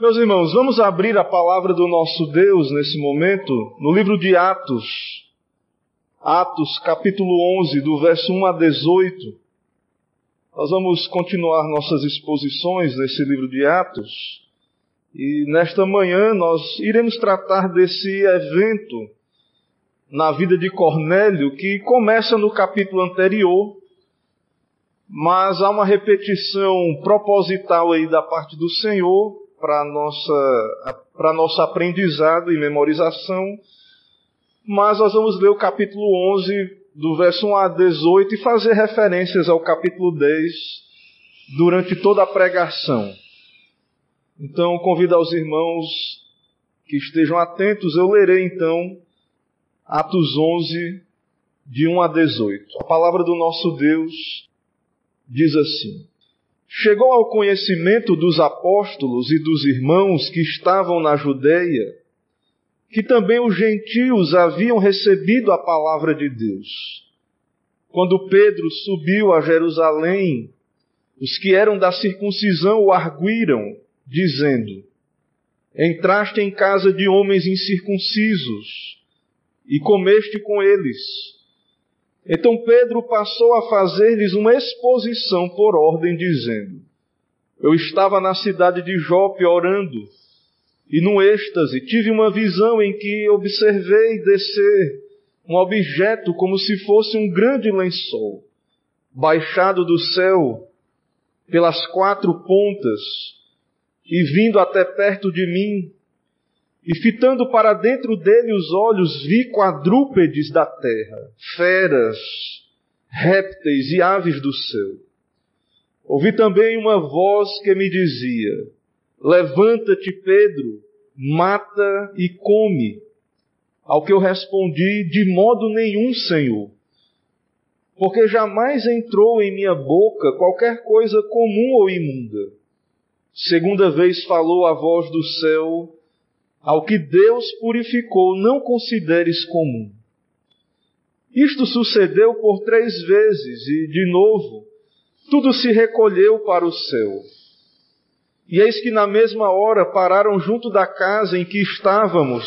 Meus irmãos, vamos abrir a palavra do nosso Deus nesse momento no livro de Atos. Atos, capítulo 11, do verso 1 a 18. Nós vamos continuar nossas exposições nesse livro de Atos. E nesta manhã nós iremos tratar desse evento na vida de Cornélio que começa no capítulo anterior, mas há uma repetição proposital aí da parte do Senhor para nossa para nosso aprendizado e memorização. Mas nós vamos ler o capítulo 11 do verso 1 a 18 e fazer referências ao capítulo 10 durante toda a pregação. Então, convido aos irmãos que estejam atentos, eu lerei então Atos 11, de 1 a 18. A palavra do nosso Deus diz assim: chegou ao conhecimento dos apóstolos e dos irmãos que estavam na Judéia, que também os gentios haviam recebido a palavra de Deus. Quando Pedro subiu a Jerusalém, os que eram da circuncisão o arguíram, dizendo: Entraste em casa de homens incircuncisos e comeste com eles. Então Pedro passou a fazer-lhes uma exposição por ordem, dizendo: Eu estava na cidade de Jope orando, e num êxtase tive uma visão em que observei descer um objeto como se fosse um grande lençol, baixado do céu pelas quatro pontas e vindo até perto de mim. E fitando para dentro dele os olhos, vi quadrúpedes da terra, feras, répteis e aves do céu. Ouvi também uma voz que me dizia: Levanta-te, Pedro, mata e come. Ao que eu respondi: De modo nenhum, Senhor. Porque jamais entrou em minha boca qualquer coisa comum ou imunda. Segunda vez falou a voz do céu: ao que Deus purificou, não consideres comum. Isto sucedeu por três vezes e, de novo, tudo se recolheu para o céu. E eis que na mesma hora pararam junto da casa em que estávamos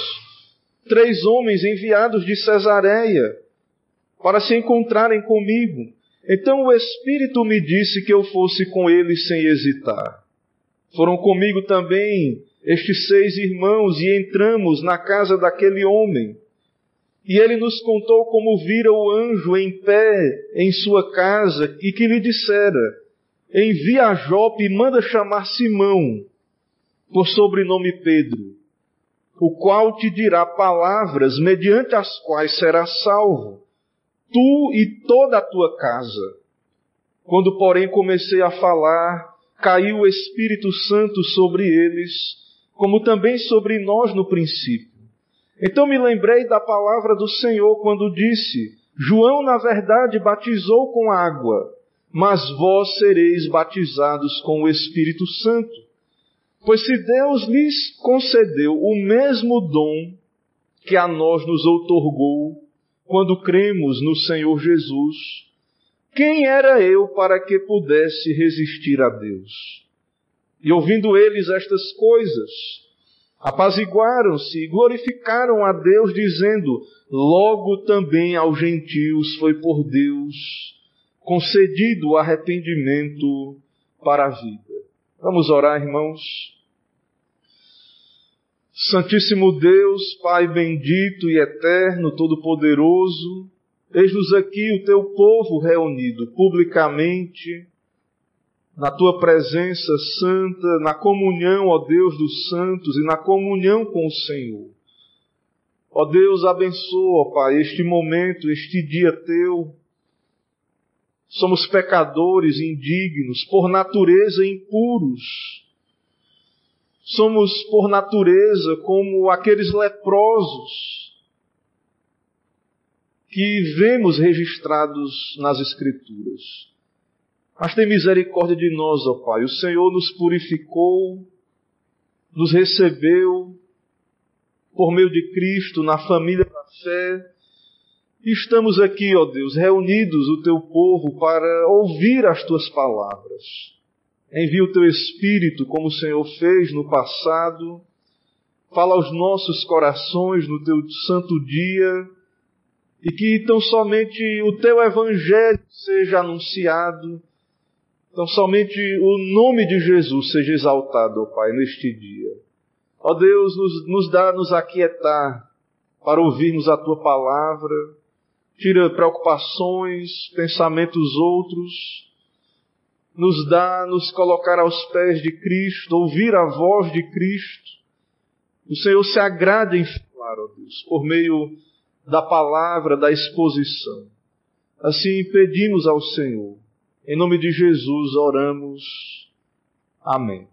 três homens enviados de Cesareia para se encontrarem comigo. Então o Espírito me disse que eu fosse com eles sem hesitar. Foram comigo também estes seis irmãos e entramos na casa daquele homem. E ele nos contou como vira o anjo em pé em sua casa e que lhe dissera: Envia a Jope e manda chamar Simão, por sobrenome Pedro, o qual te dirá palavras mediante as quais serás salvo, tu e toda a tua casa. Quando, porém, comecei a falar, caiu o Espírito Santo sobre eles como também sobre nós no princípio. Então me lembrei da palavra do Senhor quando disse: João, na verdade, batizou com água, mas vós sereis batizados com o Espírito Santo. Pois se Deus lhes concedeu o mesmo dom que a nós nos outorgou quando cremos no Senhor Jesus, quem era eu para que pudesse resistir a Deus? E ouvindo eles estas coisas, apaziguaram-se e glorificaram a Deus, dizendo: Logo também aos gentios foi por Deus concedido o arrependimento para a vida. Vamos orar, irmãos. Santíssimo Deus, Pai bendito e eterno, todo-poderoso, eis-nos aqui o teu povo reunido publicamente na tua presença santa, na comunhão, ó Deus dos santos, e na comunhão com o Senhor. Ó Deus, abençoa, Pai, este momento, este dia teu. Somos pecadores indignos, por natureza impuros. Somos, por natureza, como aqueles leprosos que vemos registrados nas Escrituras. Mas tem misericórdia de nós, ó Pai. O Senhor nos purificou, nos recebeu por meio de Cristo na família da fé. E estamos aqui, ó Deus, reunidos o teu povo para ouvir as tuas palavras. Envia o teu Espírito, como o Senhor fez no passado. Fala aos nossos corações no teu santo dia. E que tão somente o teu Evangelho seja anunciado. Tão somente o nome de Jesus seja exaltado, ó Pai, neste dia. Ó Deus, nos, nos dá nos aquietar para ouvirmos a tua palavra. Tira preocupações, pensamentos outros nos dá nos colocar aos pés de Cristo, ouvir a voz de Cristo. O Senhor se agrada em falar, ó Deus, por meio da palavra, da exposição. Assim pedimos ao Senhor. Em nome de Jesus oramos. Amém.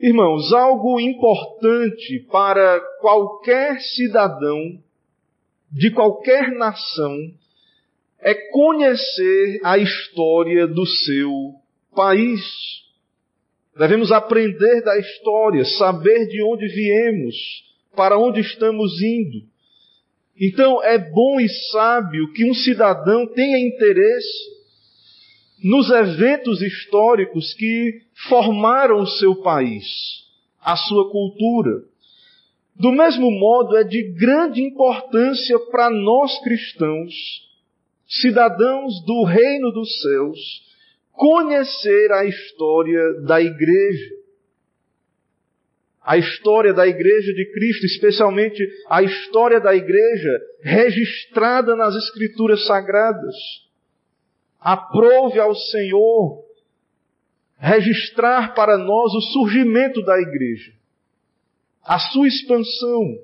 Irmãos, algo importante para qualquer cidadão de qualquer nação é conhecer a história do seu país. Devemos aprender da história, saber de onde viemos, para onde estamos indo. Então é bom e sábio que um cidadão tenha interesse nos eventos históricos que formaram o seu país, a sua cultura. Do mesmo modo, é de grande importância para nós cristãos cidadãos do reino dos céus, conhecer a história da igreja. A história da igreja de Cristo, especialmente a história da igreja registrada nas Escrituras Sagradas. Aprove ao Senhor registrar para nós o surgimento da igreja, a sua expansão.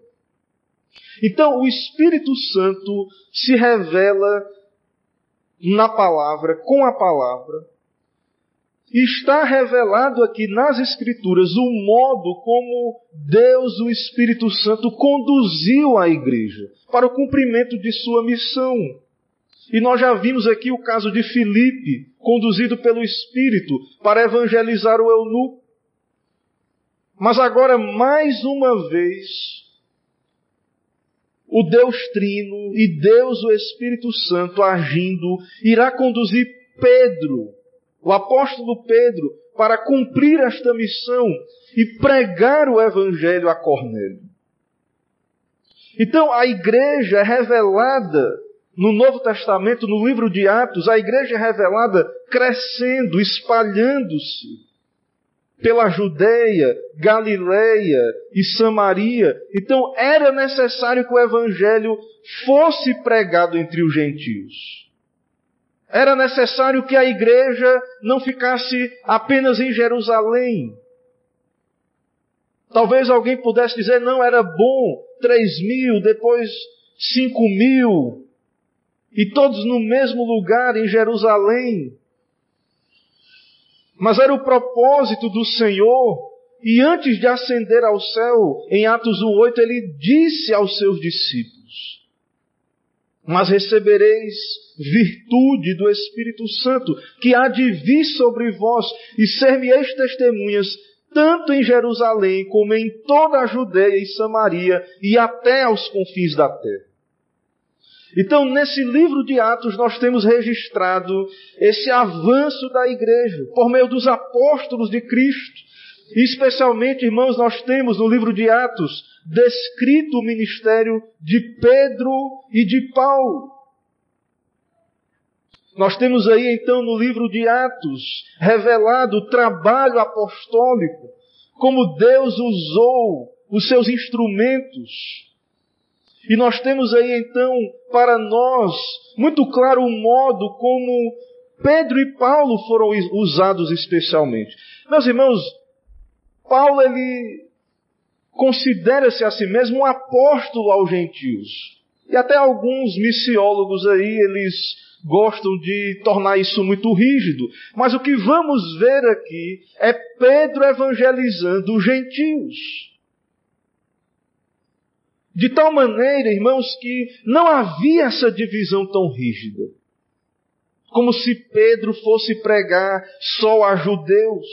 Então, o Espírito Santo se revela na palavra, com a palavra, está revelado aqui nas Escrituras o modo como Deus, o Espírito Santo, conduziu a igreja para o cumprimento de sua missão. E nós já vimos aqui o caso de Filipe, conduzido pelo Espírito para evangelizar o eunuco. Mas agora, mais uma vez, o Deus Trino e Deus o Espírito Santo agindo irá conduzir Pedro, o apóstolo Pedro, para cumprir esta missão e pregar o Evangelho a Cornélio. Então, a igreja é revelada no Novo Testamento, no livro de Atos, a igreja é revelada crescendo, espalhando-se pela Judeia, Galileia e Samaria. Então era necessário que o evangelho fosse pregado entre os gentios. Era necessário que a igreja não ficasse apenas em Jerusalém. Talvez alguém pudesse dizer, não, era bom, três mil, depois cinco mil, e todos no mesmo lugar em Jerusalém. Mas era o propósito do Senhor, e antes de ascender ao céu, em Atos 1,8, ele disse aos seus discípulos: Mas recebereis virtude do Espírito Santo, que há de vir sobre vós, e ser-me-eis testemunhas, tanto em Jerusalém como em toda a Judeia e Samaria, e até aos confins da terra. Então, nesse livro de Atos, nós temos registrado esse avanço da igreja por meio dos apóstolos de Cristo. E especialmente, irmãos, nós temos no livro de Atos descrito o ministério de Pedro e de Paulo. Nós temos aí então no livro de Atos revelado o trabalho apostólico, como Deus usou os seus instrumentos e nós temos aí então para nós muito claro o modo como Pedro e Paulo foram usados especialmente. Meus irmãos, Paulo ele considera-se a si mesmo um apóstolo aos gentios. E até alguns missiólogos aí, eles gostam de tornar isso muito rígido. Mas o que vamos ver aqui é Pedro evangelizando os gentios. De tal maneira, irmãos, que não havia essa divisão tão rígida. Como se Pedro fosse pregar só a judeus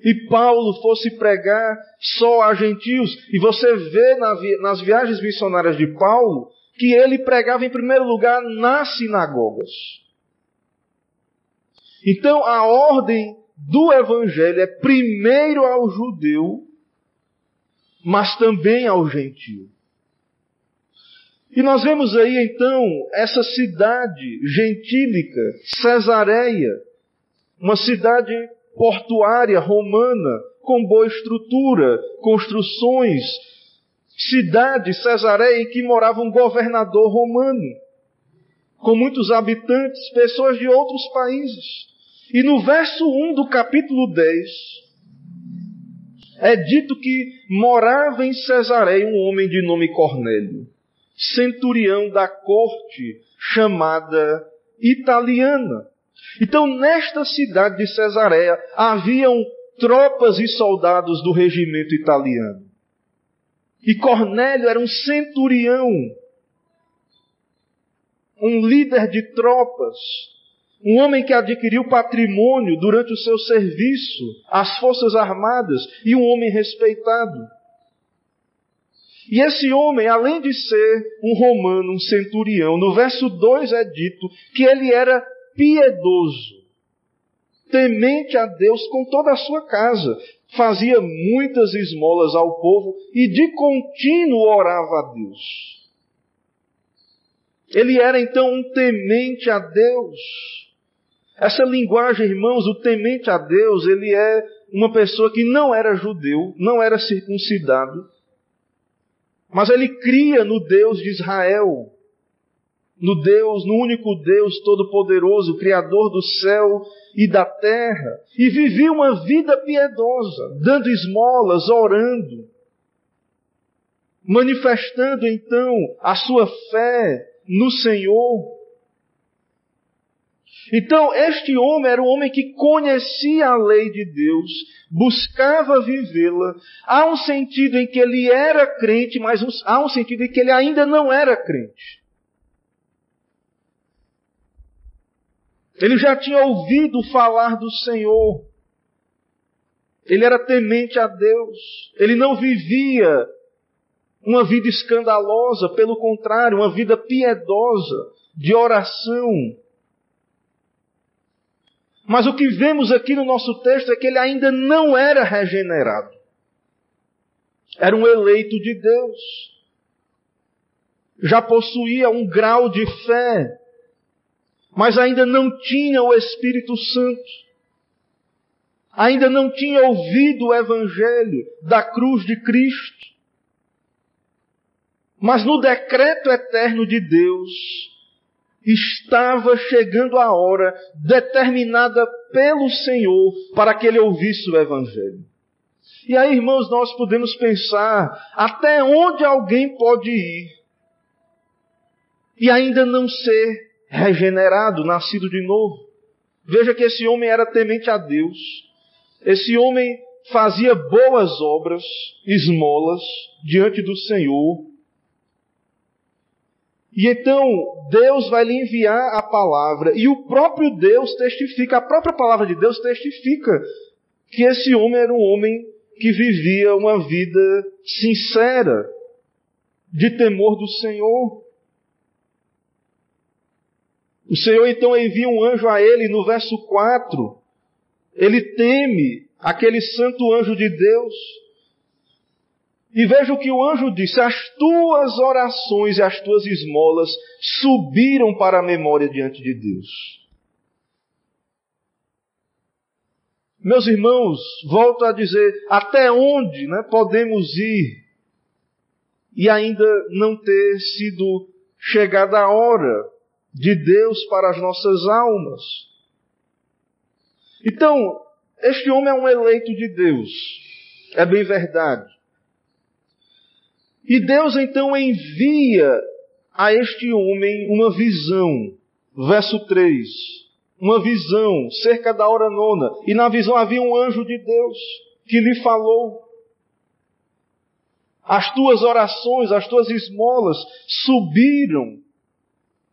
e Paulo fosse pregar só a gentios. E você vê nas viagens missionárias de Paulo que ele pregava em primeiro lugar nas sinagogas. Então a ordem do Evangelho é primeiro ao judeu, mas também ao gentio. E nós vemos aí então essa cidade gentílica, Cesareia, uma cidade portuária romana, com boa estrutura, construções, cidade, Cesareia, em que morava um governador romano, com muitos habitantes, pessoas de outros países. E no verso 1 do capítulo 10, é dito que morava em Cesareia um homem de nome Cornélio, centurião da corte chamada italiana. Então, nesta cidade de Cesareia haviam tropas e soldados do regimento italiano. E Cornélio era um centurião, um líder de tropas, um homem que adquiriu patrimônio durante o seu serviço às Forças Armadas e um homem respeitado. E esse homem, além de ser um romano, um centurião, no verso 2 é dito que ele era piedoso, temente a Deus com toda a sua casa, fazia muitas esmolas ao povo e de contínuo orava a Deus. Ele era então um temente a Deus. Essa linguagem, irmãos, o temente a Deus, ele é uma pessoa que não era judeu, não era circuncidado, mas ele cria no Deus de Israel, no Deus, no único Deus todo-poderoso, Criador do céu e da terra, e vivia uma vida piedosa, dando esmolas, orando, manifestando então a sua fé no Senhor. Então, este homem era um homem que conhecia a lei de Deus, buscava vivê-la. Há um sentido em que ele era crente, mas há um sentido em que ele ainda não era crente. Ele já tinha ouvido falar do Senhor. Ele era temente a Deus. Ele não vivia uma vida escandalosa, pelo contrário, uma vida piedosa, de oração, mas o que vemos aqui no nosso texto é que ele ainda não era regenerado. Era um eleito de Deus. Já possuía um grau de fé, mas ainda não tinha o Espírito Santo. Ainda não tinha ouvido o Evangelho da cruz de Cristo. Mas no decreto eterno de Deus, estava chegando a hora determinada pelo Senhor para que ele ouvisse o Evangelho. E aí, irmãos, nós podemos pensar até onde alguém pode ir e ainda não ser regenerado, nascido de novo. Veja que esse homem era temente a Deus. Esse homem fazia boas obras, esmolas, diante do Senhor. E então Deus vai lhe enviar a palavra, e o próprio Deus testifica, a própria palavra de Deus testifica que esse homem era um homem que vivia uma vida sincera, de temor do Senhor. O Senhor então envia um anjo a ele, no verso 4, ele teme aquele santo anjo de Deus, e veja o que o anjo disse: As tuas orações e as tuas esmolas subiram para a memória diante de Deus. Meus irmãos, volto a dizer: até onde né, podemos ir e ainda não ter sido chegada a hora de Deus para as nossas almas? Então, este homem é um eleito de Deus, é bem verdade. E Deus então envia a este homem uma visão. Verso 3. Uma visão, cerca da hora nona. E na visão havia um anjo de Deus que lhe falou. As tuas orações, as tuas esmolas subiram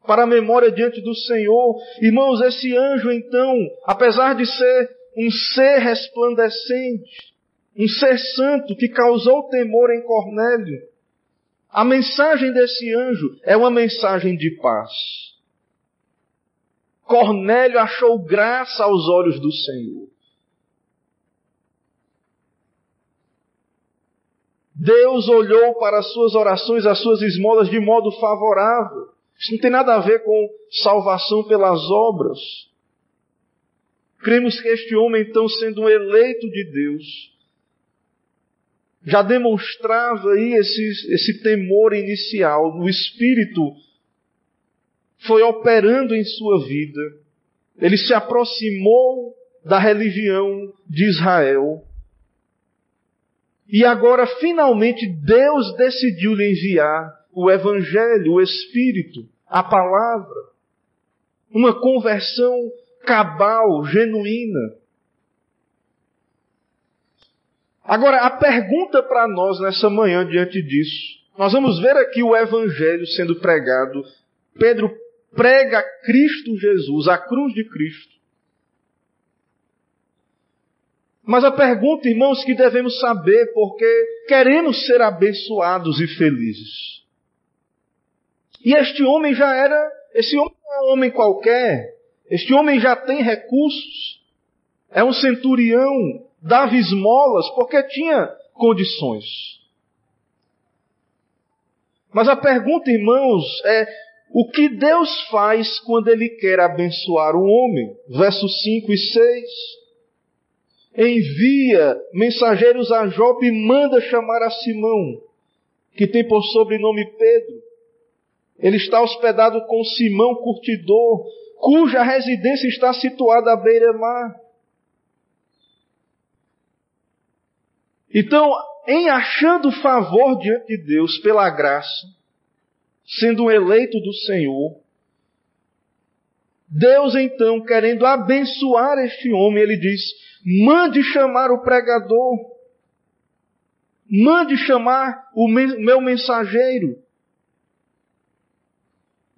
para a memória diante do Senhor. Irmãos, esse anjo então, apesar de ser um ser resplandecente, um ser santo que causou temor em Cornélio, a mensagem desse anjo é uma mensagem de paz. Cornélio achou graça aos olhos do Senhor. Deus olhou para as suas orações, as suas esmolas de modo favorável. Isso não tem nada a ver com salvação pelas obras. Cremos que este homem, então, sendo um eleito de Deus, já demonstrava aí esse, esse temor inicial, o Espírito foi operando em sua vida. Ele se aproximou da religião de Israel. E agora, finalmente, Deus decidiu lhe enviar o Evangelho, o Espírito, a palavra. Uma conversão cabal, genuína. Agora, a pergunta para nós nessa manhã diante disso, nós vamos ver aqui o Evangelho sendo pregado. Pedro prega Cristo Jesus, a cruz de Cristo. Mas a pergunta, irmãos, que devemos saber, porque queremos ser abençoados e felizes. E este homem já era, esse homem não é um homem qualquer, este homem já tem recursos, é um centurião, dava esmolas porque tinha condições. Mas a pergunta, irmãos, é o que Deus faz quando Ele quer abençoar um homem? Versos 5 e 6. Envia mensageiros a Jope e manda chamar a Simão, que tem por sobrenome Pedro. Ele está hospedado com Simão, curtidor, cuja residência está situada à beira-mar. Então, em achando favor diante de Deus pela graça, sendo um eleito do Senhor, Deus então, querendo abençoar este homem, ele diz: mande chamar o pregador, mande chamar o meu mensageiro.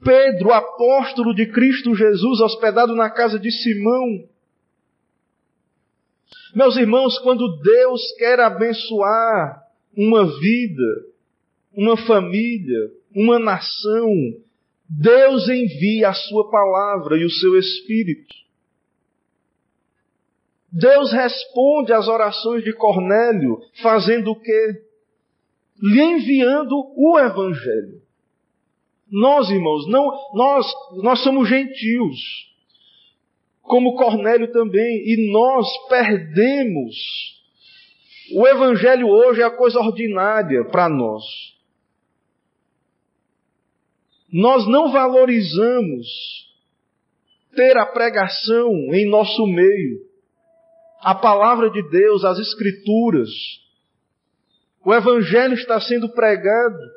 Pedro, apóstolo de Cristo Jesus, hospedado na casa de Simão, meus irmãos, quando Deus quer abençoar uma vida, uma família, uma nação, Deus envia a sua palavra e o seu espírito. Deus responde às orações de Cornélio, fazendo o quê? Lhe enviando o evangelho. Nós, irmãos, não, nós, nós somos gentios como Cornélio também, e nós perdemos. O Evangelho hoje é a coisa ordinária para nós. Nós não valorizamos ter a pregação em nosso meio, a palavra de Deus, as Escrituras. O Evangelho está sendo pregado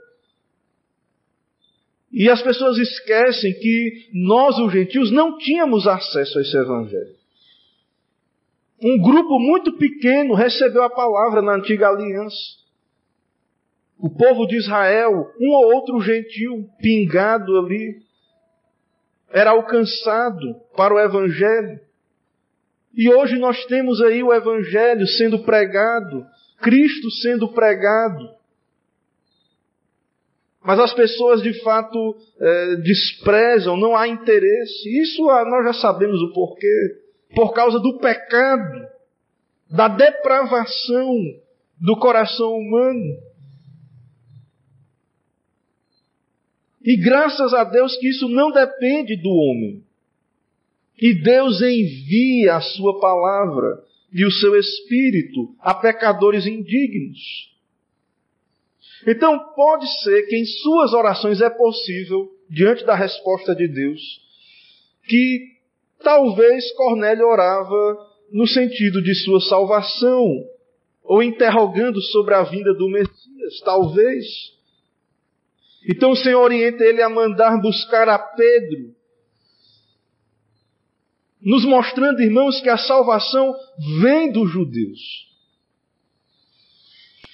e as pessoas esquecem que nós, os gentios, não tínhamos acesso a esse evangelho. Um grupo muito pequeno recebeu a palavra na antiga aliança. O povo de Israel, um ou outro gentil pingado ali, era alcançado para o evangelho. E hoje nós temos aí o evangelho sendo pregado, Cristo sendo pregado. Mas as pessoas de fato é, desprezam, não há interesse. Isso ah, nós já sabemos o porquê. Por causa do pecado, da depravação do coração humano. E graças a Deus que isso não depende do homem. E Deus envia a sua palavra e o seu espírito a pecadores indignos. Então pode ser que em suas orações é possível, diante da resposta de Deus, que talvez Cornélio orava no sentido de sua salvação, ou interrogando sobre a vinda do Messias, talvez. Então o Senhor orienta ele a mandar buscar a Pedro, nos mostrando, irmãos, que a salvação vem dos judeus.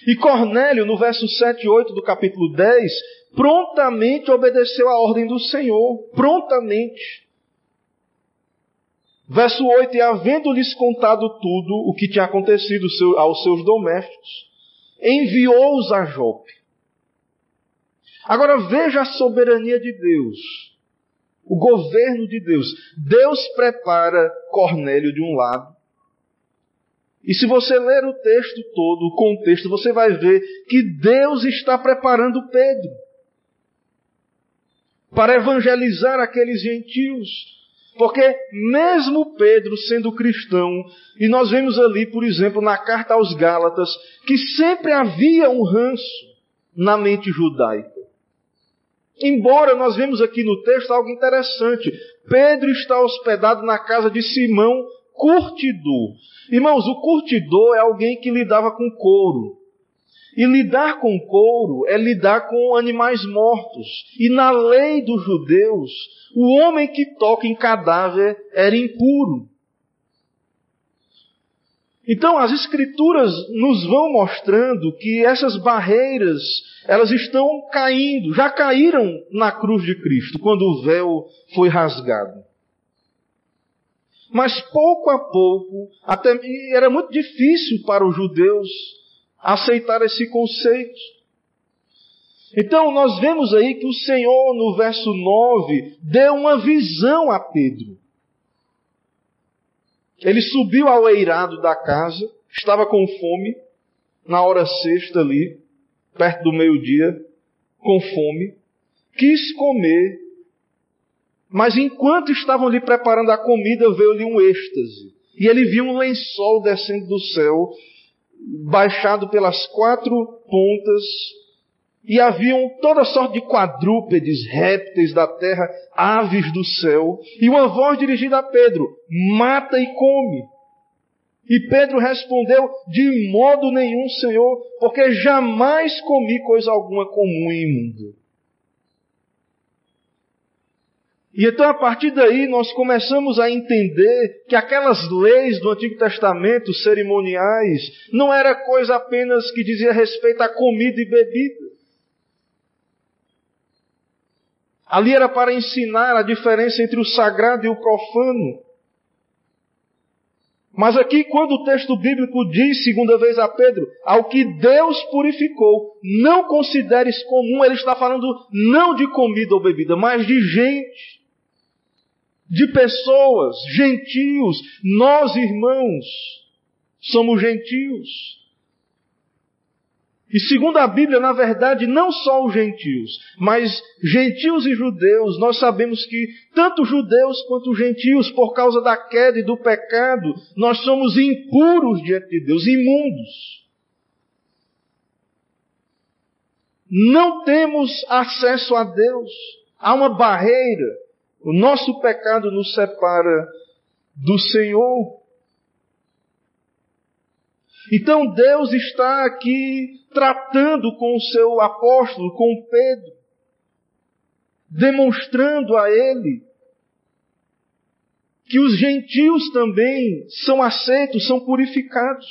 E Cornélio, no verso 7 e 8 do capítulo 10, prontamente obedeceu a ordem do Senhor. Prontamente. Verso 8: E havendo-lhes contado tudo o que tinha acontecido aos seus domésticos, enviou-os a Jope. Agora veja a soberania de Deus. o governo de Deus. Deus prepara Cornélio de um lado. E se você ler o texto todo, o contexto, você vai ver que Deus está preparando Pedro para evangelizar aqueles gentios. Porque mesmo Pedro sendo cristão, e nós vemos ali, por exemplo, na carta aos Gálatas, que sempre havia um ranço na mente judaica. Embora nós vemos aqui no texto algo interessante. Pedro está hospedado na casa de Simão, curtidor. Irmãos, o curtidor é alguém que lidava com couro. E lidar com couro é lidar com animais mortos. E na lei dos judeus, o homem que toca em cadáver era impuro. Então, as escrituras nos vão mostrando que essas barreiras, elas estão caindo, já caíram na cruz de Cristo, quando o véu foi rasgado. Mas pouco a pouco, até era muito difícil para os judeus aceitar esse conceito. Então nós vemos aí que o Senhor, no verso 9, deu uma visão a Pedro. Ele subiu ao eirado da casa, estava com fome, na hora sexta ali, perto do meio-dia, com fome, quis comer, mas enquanto estavam ali preparando a comida, veio-lhe um êxtase. E ele viu um lençol descendo do céu, baixado pelas quatro pontas e haviam toda sorte de quadrúpedes, répteis da terra, aves do céu, e uma voz dirigida a Pedro: Mata e come. E Pedro respondeu: De modo nenhum, Senhor, porque jamais comi coisa alguma comum e imunda. E então, a partir daí, nós começamos a entender que aquelas leis do Antigo Testamento, cerimoniais, não era coisa apenas que dizia respeito à comida e bebida. Ali era para ensinar a diferença entre o sagrado e o profano. Mas aqui, quando o texto bíblico diz, segunda vez a Pedro, ao que Deus purificou, não consideres comum, ele está falando não de comida ou bebida, mas de gente, de pessoas, gentios. Nós, irmãos, somos gentios. E segundo a Bíblia, na verdade, não só os gentios, mas gentios e judeus, nós sabemos que tanto judeus quanto gentios, por causa da queda e do pecado, nós somos impuros diante de Deus, imundos. Não temos acesso a Deus. Há uma barreira. O nosso pecado nos separa do Senhor. Então Deus está aqui tratando com o seu apóstolo, com Pedro, demonstrando a ele que os gentios também são aceitos, são purificados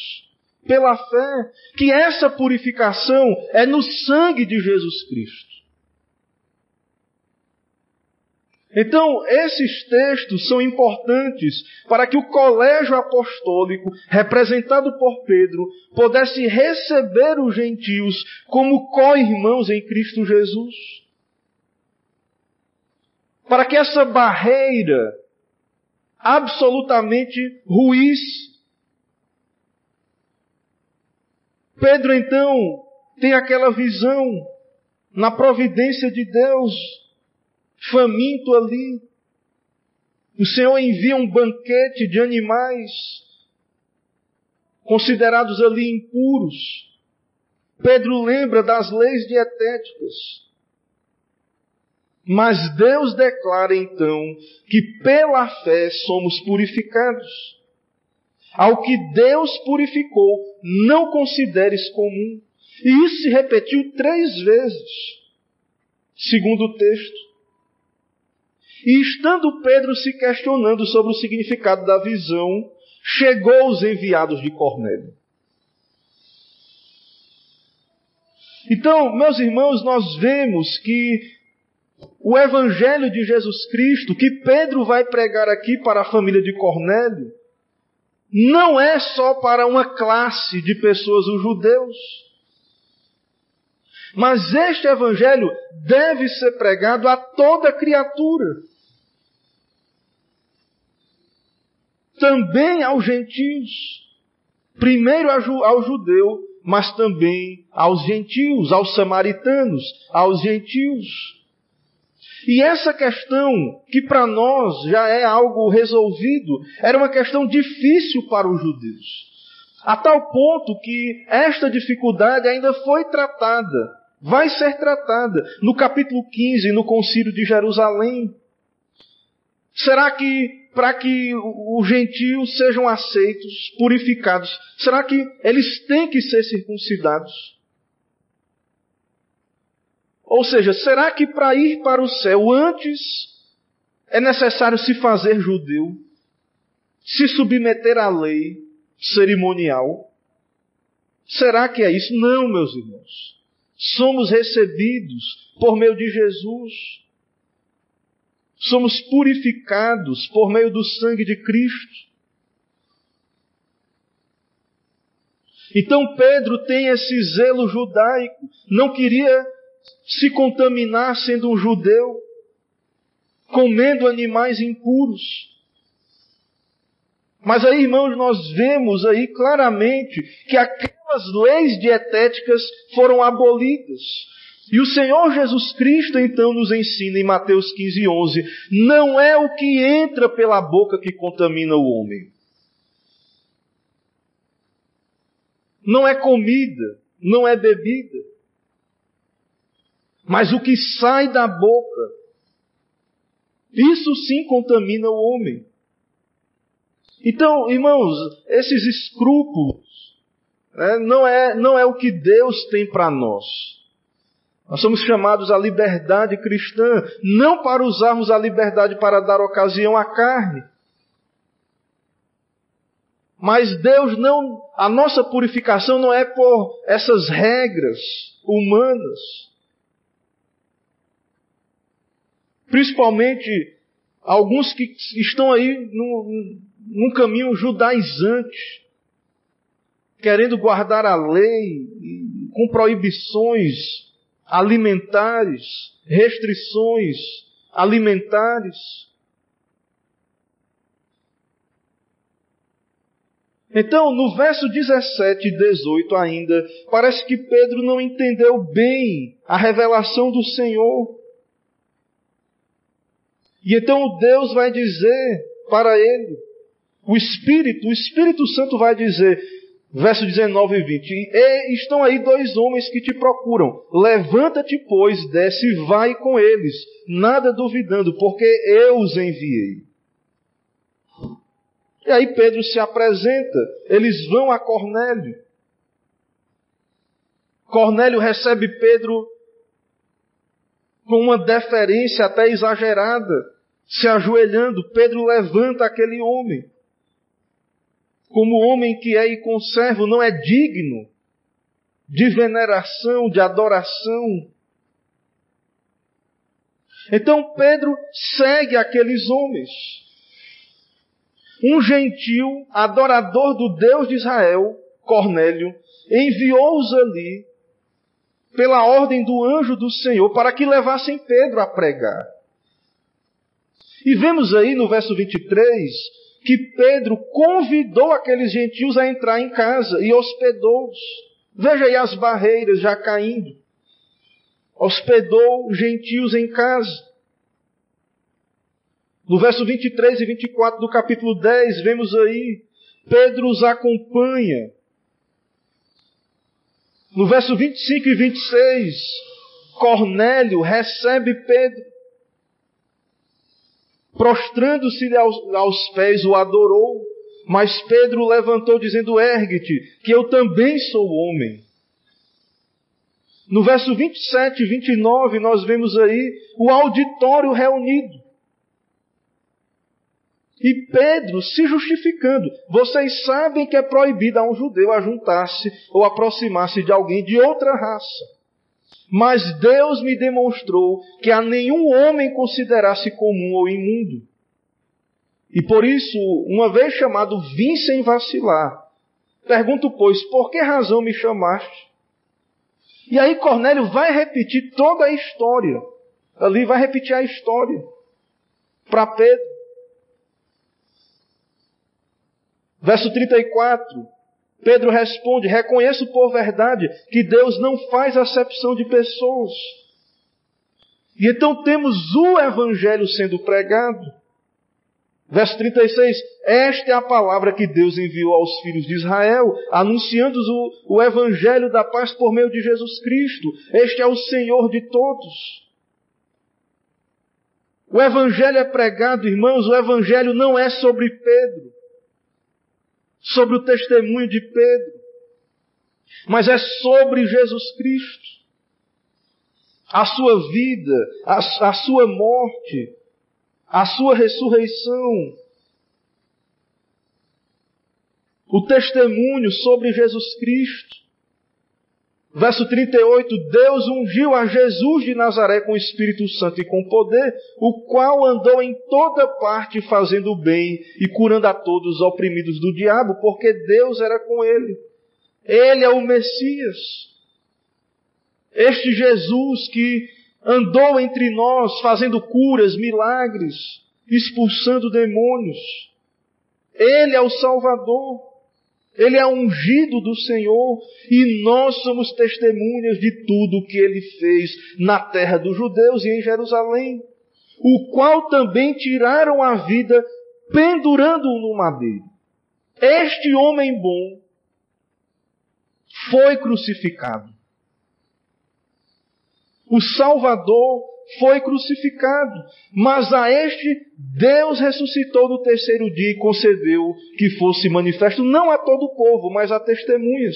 pela fé, que essa purificação é no sangue de Jesus Cristo. Então, esses textos são importantes para que o colégio apostólico, representado por Pedro, pudesse receber os gentios como co-irmãos em Cristo Jesus. Para que essa barreira absolutamente ruísse. Pedro então tem aquela visão na providência de Deus faminto ali. O Senhor envia um banquete de animais considerados ali impuros. Pedro lembra das leis dietéticas. Mas Deus declara então que pela fé somos purificados. Ao que Deus purificou, não consideres comum. E isso se repetiu três vezes, segundo o texto. E estando Pedro se questionando sobre o significado da visão, chegou os enviados de Cornélio. Então, meus irmãos, nós vemos que o evangelho de Jesus Cristo, que Pedro vai pregar aqui para a família de Cornélio, não é só para uma classe de pessoas, os judeus. Mas este evangelho deve ser pregado a toda criatura. Também aos gentios. Primeiro ao judeu, mas também aos gentios, aos samaritanos, aos gentios. E essa questão, que para nós já é algo resolvido, era uma questão difícil para os judeus. A tal ponto que esta dificuldade ainda foi tratada vai ser tratada no capítulo 15, no Concílio de Jerusalém. Será que para que os gentios sejam aceitos, purificados, será que eles têm que ser circuncidados? Ou seja, será que para ir para o céu antes é necessário se fazer judeu, se submeter à lei cerimonial? Será que é isso? Não, meus irmãos. Somos recebidos por meio de Jesus somos purificados por meio do sangue de Cristo. Então Pedro tem esse zelo judaico, não queria se contaminar sendo um judeu, comendo animais impuros. Mas aí, irmãos, nós vemos aí claramente que aquelas leis dietéticas foram abolidas. E o Senhor Jesus Cristo então nos ensina em Mateus 15, 11: não é o que entra pela boca que contamina o homem. Não é comida, não é bebida. Mas o que sai da boca, isso sim contamina o homem. Então, irmãos, esses escrúpulos né, não, é, não é o que Deus tem para nós. Nós somos chamados à liberdade cristã, não para usarmos a liberdade para dar ocasião à carne. Mas Deus não, a nossa purificação não é por essas regras humanas. Principalmente alguns que estão aí num, num caminho judaizante, querendo guardar a lei, com proibições alimentares, restrições alimentares. Então, no verso 17 e 18 ainda, parece que Pedro não entendeu bem a revelação do Senhor. E então Deus vai dizer para ele, o Espírito, o Espírito Santo vai dizer: Verso 19 e 20. E estão aí dois homens que te procuram. Levanta-te, pois, desce e vai com eles, nada duvidando, porque eu os enviei. E aí Pedro se apresenta, eles vão a Cornélio. Cornélio recebe Pedro com uma deferência até exagerada, se ajoelhando. Pedro levanta aquele homem como homem que é e conservo, não é digno de veneração, de adoração. Então Pedro segue aqueles homens. Um gentil, adorador do Deus de Israel, Cornélio, enviou-os ali pela ordem do anjo do Senhor para que levassem Pedro a pregar. E vemos aí no verso 23 que Pedro convidou aqueles gentios a entrar em casa e hospedou-os. Veja aí as barreiras já caindo. Hospedou gentios em casa. No verso 23 e 24 do capítulo 10, vemos aí, Pedro os acompanha. No verso 25 e 26, Cornélio recebe Pedro prostrando-se aos, aos pés, o adorou. Mas Pedro levantou, dizendo: Ergue-te, que eu também sou homem. No verso 27 e 29, nós vemos aí o auditório reunido. E Pedro se justificando. Vocês sabem que é proibido a um judeu ajuntar-se ou aproximar-se de alguém de outra raça. Mas Deus me demonstrou que a nenhum homem considerasse comum ou imundo. E por isso, uma vez chamado, vim sem vacilar. Pergunto, pois, por que razão me chamaste? E aí Cornélio vai repetir toda a história. Ali vai repetir a história para Pedro. Verso 34. Pedro responde: Reconheço por verdade que Deus não faz acepção de pessoas. E então temos o Evangelho sendo pregado. Verso 36, esta é a palavra que Deus enviou aos filhos de Israel, anunciando o, o Evangelho da paz por meio de Jesus Cristo. Este é o Senhor de todos. O Evangelho é pregado, irmãos, o Evangelho não é sobre Pedro, sobre o testemunho de Pedro, mas é sobre Jesus Cristo. A sua vida, a, a sua morte, a sua ressurreição, o testemunho sobre Jesus Cristo. Verso 38, Deus ungiu a Jesus de Nazaré com o Espírito Santo e com poder, o qual andou em toda parte fazendo o bem e curando a todos os oprimidos do diabo, porque Deus era com ele. Ele é o Messias. Este Jesus que andou entre nós fazendo curas, milagres, expulsando demônios. Ele é o Salvador. Ele é ungido do Senhor e nós somos testemunhas de tudo o que ele fez na terra dos judeus e em Jerusalém, o qual também tiraram a vida pendurando-o no madeiro. Este homem bom foi crucificado o Salvador foi crucificado, mas a este Deus ressuscitou no terceiro dia e concedeu que fosse manifesto não a todo o povo, mas a testemunhas.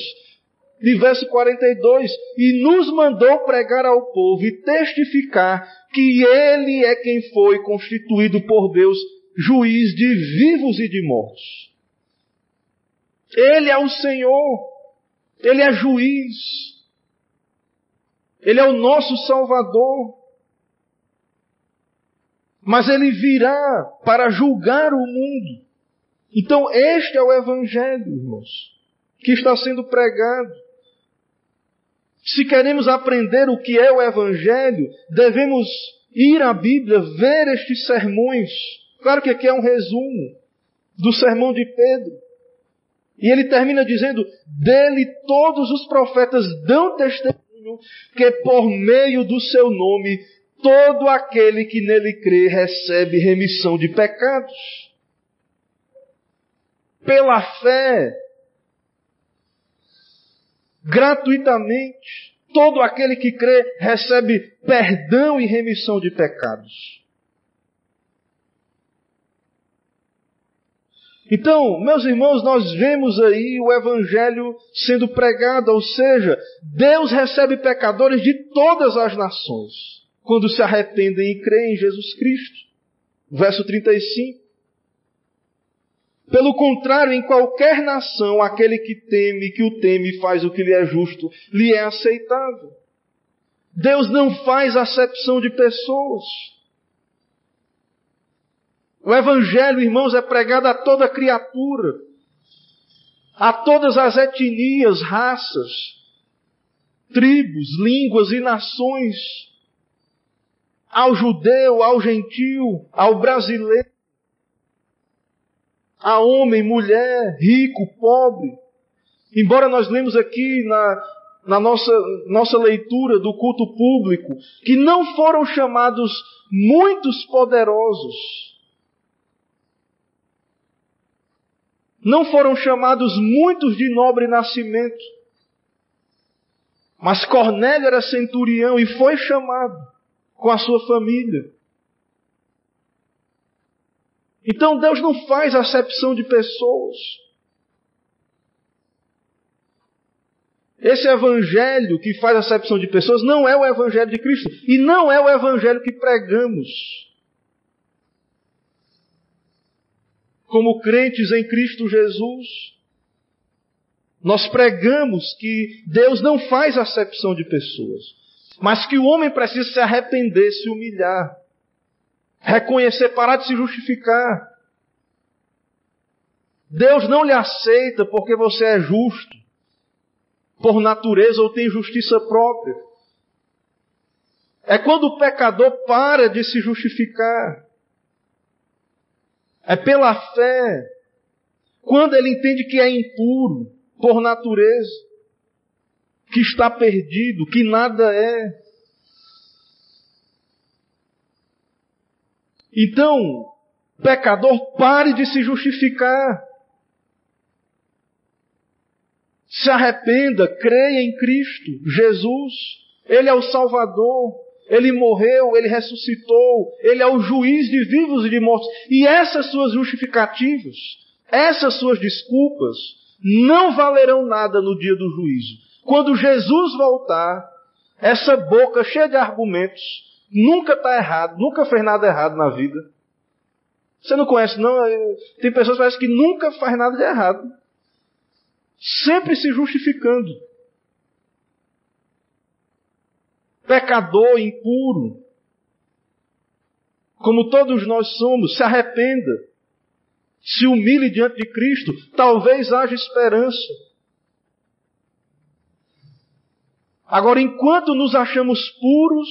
De verso 42, e nos mandou pregar ao povo e testificar que Ele é quem foi constituído por Deus juiz de vivos e de mortos. Ele é o Senhor, Ele é juiz, ele é o nosso Salvador. Mas ele virá para julgar o mundo. Então, este é o Evangelho, irmãos, que está sendo pregado. Se queremos aprender o que é o Evangelho, devemos ir à Bíblia, ver estes sermões. Claro que aqui é um resumo do sermão de Pedro. E ele termina dizendo: dele todos os profetas dão testemunho que por meio do seu nome todo aquele que nele crê recebe remissão de pecados. Pela fé, gratuitamente, todo aquele que crê recebe perdão e remissão de pecados. Então, meus irmãos, nós vemos aí o Evangelho sendo pregado, ou seja, Deus recebe pecadores de todas as nações, quando se arrependem e creem em Jesus Cristo. Verso 35. Pelo contrário, em qualquer nação, aquele que teme, que o teme e faz o que lhe é justo, lhe é aceitável. Deus não faz acepção de pessoas. O Evangelho, irmãos, é pregado a toda criatura, a todas as etnias, raças, tribos, línguas e nações, ao judeu, ao gentil, ao brasileiro, a homem, mulher, rico, pobre. Embora nós lemos aqui na, na nossa, nossa leitura do culto público que não foram chamados muitos poderosos, Não foram chamados muitos de nobre nascimento. Mas Cornélio era centurião e foi chamado com a sua família. Então Deus não faz acepção de pessoas. Esse evangelho que faz acepção de pessoas não é o evangelho de Cristo e não é o evangelho que pregamos. como crentes em Cristo Jesus, nós pregamos que Deus não faz acepção de pessoas, mas que o homem precisa se arrepender, se humilhar, reconhecer, parar de se justificar. Deus não lhe aceita porque você é justo, por natureza ou tem justiça própria. É quando o pecador para de se justificar é pela fé. quando ele entende que é impuro por natureza, que está perdido, que nada é. Então, pecador, pare de se justificar. Se arrependa, creia em Cristo, Jesus. Ele é o Salvador. Ele morreu, ele ressuscitou, ele é o juiz de vivos e de mortos. E essas suas justificativas, essas suas desculpas, não valerão nada no dia do juízo. Quando Jesus voltar, essa boca cheia de argumentos, nunca está errado, nunca fez nada errado na vida. Você não conhece, não? Tem pessoas que que nunca faz nada de errado. Sempre se justificando. Pecador, impuro. Como todos nós somos, se arrependa. Se humilhe diante de Cristo. Talvez haja esperança. Agora, enquanto nos achamos puros,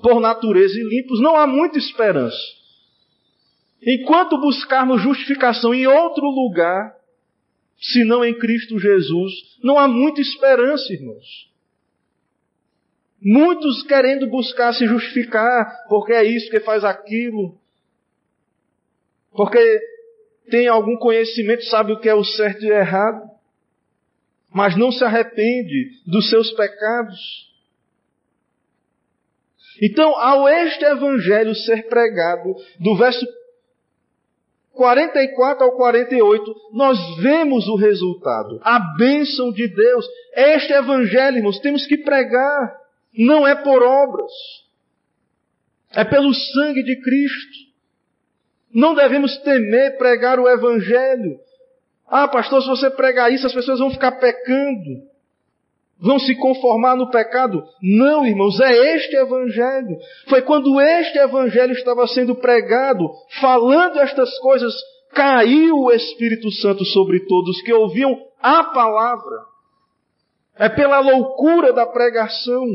por natureza e limpos, não há muita esperança. Enquanto buscarmos justificação em outro lugar, senão em Cristo Jesus, não há muita esperança, irmãos. Muitos querendo buscar se justificar, porque é isso que faz aquilo, porque tem algum conhecimento, sabe o que é o certo e o errado, mas não se arrepende dos seus pecados. Então, ao este evangelho ser pregado, do verso 44 ao 48, nós vemos o resultado, a bênção de Deus. Este evangelho, irmãos, temos que pregar, não é por obras, é pelo sangue de Cristo. Não devemos temer pregar o evangelho. Ah, pastor, se você pregar isso, as pessoas vão ficar pecando vão se conformar no pecado. Não, irmãos, é este evangelho. Foi quando este evangelho estava sendo pregado, falando estas coisas, caiu o Espírito Santo sobre todos que ouviam a palavra. É pela loucura da pregação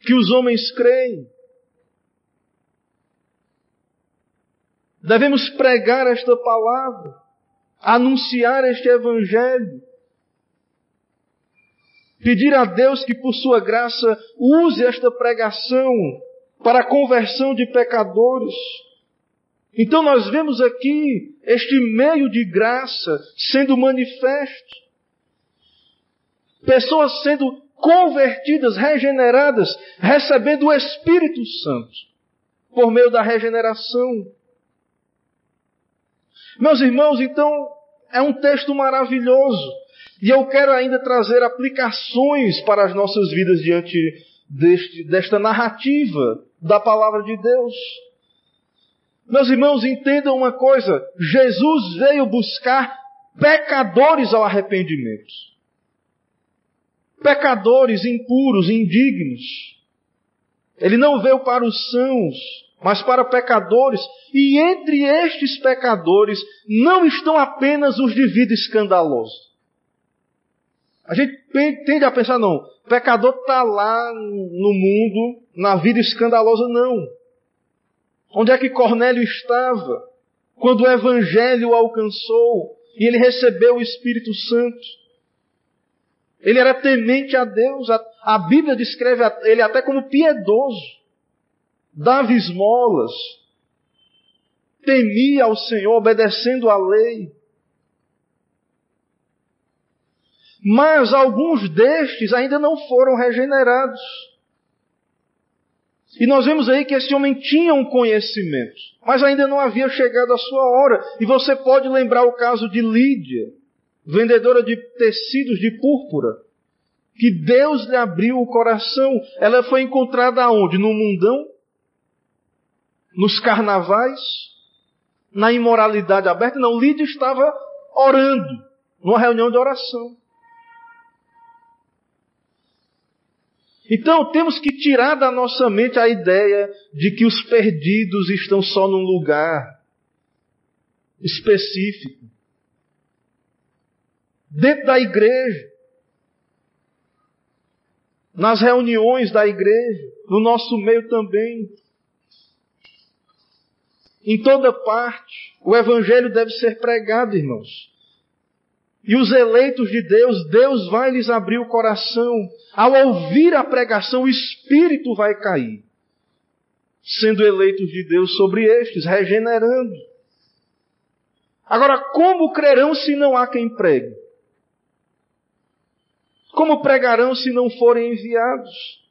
que os homens creem. Devemos pregar esta palavra, anunciar este evangelho Pedir a Deus que, por sua graça, use esta pregação para a conversão de pecadores. Então, nós vemos aqui este meio de graça sendo manifesto. Pessoas sendo convertidas, regeneradas, recebendo o Espírito Santo por meio da regeneração. Meus irmãos, então, é um texto maravilhoso. E eu quero ainda trazer aplicações para as nossas vidas diante deste, desta narrativa da palavra de Deus. Meus irmãos, entendam uma coisa: Jesus veio buscar pecadores ao arrependimento. Pecadores impuros, indignos. Ele não veio para os sãos, mas para pecadores. E entre estes pecadores não estão apenas os de vida escandalosa. A gente tende a pensar, não, pecador está lá no mundo, na vida escandalosa, não. Onde é que Cornélio estava? Quando o Evangelho o alcançou e ele recebeu o Espírito Santo. Ele era temente a Deus, a Bíblia descreve ele até como piedoso, dava esmolas, temia ao Senhor, obedecendo à lei. Mas alguns destes ainda não foram regenerados. E nós vemos aí que esse homem tinha um conhecimento, mas ainda não havia chegado a sua hora. E você pode lembrar o caso de Lídia, vendedora de tecidos de púrpura, que Deus lhe abriu o coração. Ela foi encontrada aonde? No mundão? Nos carnavais? Na imoralidade aberta? Não, Lídia estava orando, numa reunião de oração. Então temos que tirar da nossa mente a ideia de que os perdidos estão só num lugar específico. Dentro da igreja, nas reuniões da igreja, no nosso meio também. Em toda parte. O Evangelho deve ser pregado, irmãos. E os eleitos de Deus, Deus vai lhes abrir o coração. Ao ouvir a pregação, o Espírito vai cair. Sendo eleitos de Deus sobre estes, regenerando. Agora, como crerão se não há quem pregue? Como pregarão se não forem enviados?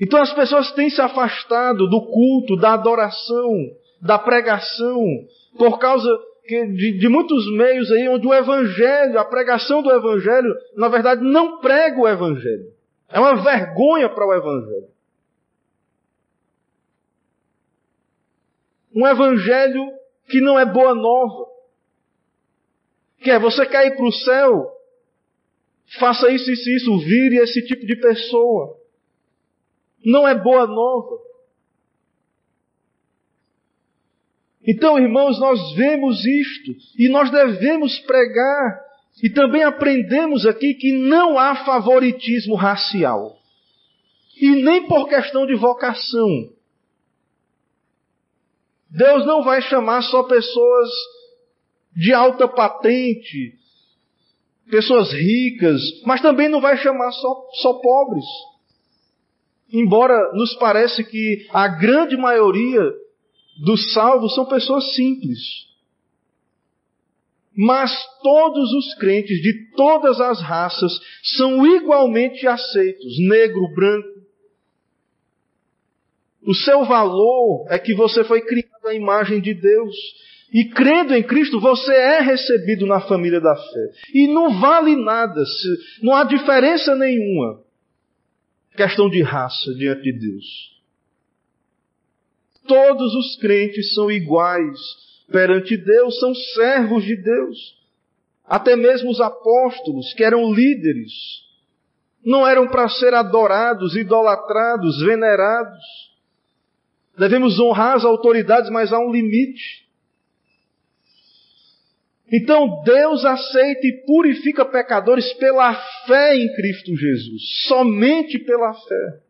Então as pessoas têm se afastado do culto, da adoração, da pregação, por causa de, de, muitos meios aí onde o Evangelho, a pregação do Evangelho, na verdade não prega o Evangelho. É uma vergonha para o Evangelho. Um Evangelho que não é boa nova. Que é, você quer ir para o céu? Faça isso, isso, isso, vire esse tipo de pessoa. Não é boa nova. Então, irmãos, nós vemos isto e nós devemos pregar e também aprendemos aqui que não há favoritismo racial. E nem por questão de vocação. Deus não vai chamar só pessoas de alta patente, pessoas ricas, mas também não vai chamar só, só pobres. Embora nos parece que a grande maioria dos salvos são pessoas simples. Mas todos os crentes de todas as raças são igualmente aceitos, negro, branco. O seu valor é que você foi criado à imagem de Deus. E crendo em Cristo, você é recebido na família da fé. E não vale nada, não há diferença nenhuma. Questão de raça diante de Deus. Todos os crentes são iguais perante Deus, são servos de Deus. Até mesmo os apóstolos, que eram líderes, não eram para ser adorados, idolatrados, venerados. Devemos honrar as autoridades, mas há um limite. Então Deus aceita e purifica pecadores pela fé em Cristo Jesus, somente pela fé.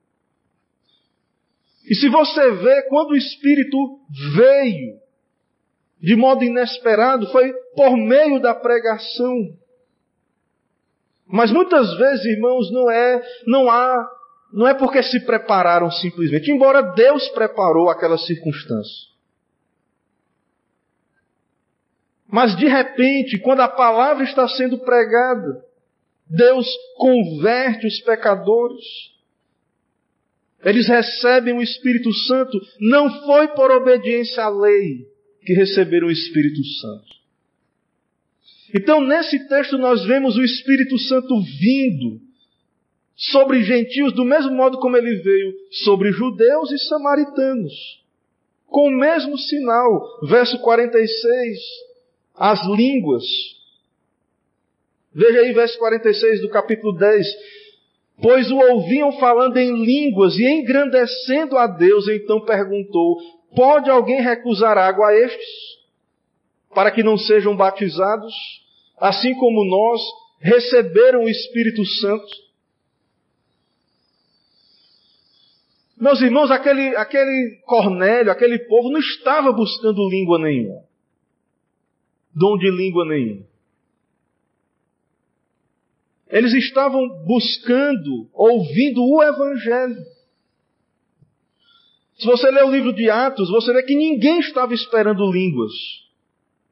E se você vê, quando o Espírito veio de modo inesperado, foi por meio da pregação. Mas muitas vezes, irmãos, não é, não há, não é porque se prepararam simplesmente, embora Deus preparou aquela circunstância. Mas de repente, quando a palavra está sendo pregada, Deus converte os pecadores. Eles recebem o Espírito Santo, não foi por obediência à lei que receberam o Espírito Santo. Então, nesse texto, nós vemos o Espírito Santo vindo sobre gentios, do mesmo modo como ele veio sobre judeus e samaritanos, com o mesmo sinal. Verso 46, as línguas. Veja aí, verso 46 do capítulo 10 pois o ouviam falando em línguas e engrandecendo a Deus, então perguntou: Pode alguém recusar água a estes, para que não sejam batizados, assim como nós receberam o Espírito Santo? Meus irmãos, aquele, aquele Cornélio, aquele povo não estava buscando língua nenhuma, dom de língua nenhum. Eles estavam buscando, ouvindo o Evangelho. Se você ler o livro de Atos, você vê que ninguém estava esperando línguas.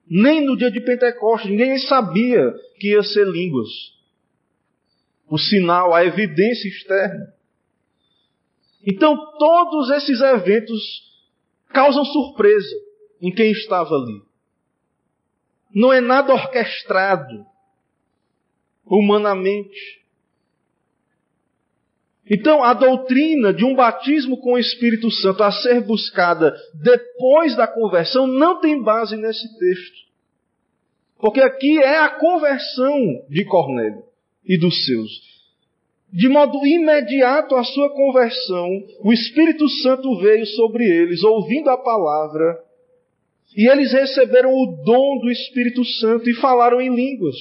Nem no dia de Pentecostes, ninguém sabia que ia ser línguas. O sinal, a evidência externa. Então, todos esses eventos causam surpresa em quem estava ali. Não é nada orquestrado humanamente. Então, a doutrina de um batismo com o Espírito Santo a ser buscada depois da conversão não tem base nesse texto. Porque aqui é a conversão de Cornélio e dos seus. De modo imediato à sua conversão, o Espírito Santo veio sobre eles, ouvindo a palavra, e eles receberam o dom do Espírito Santo e falaram em línguas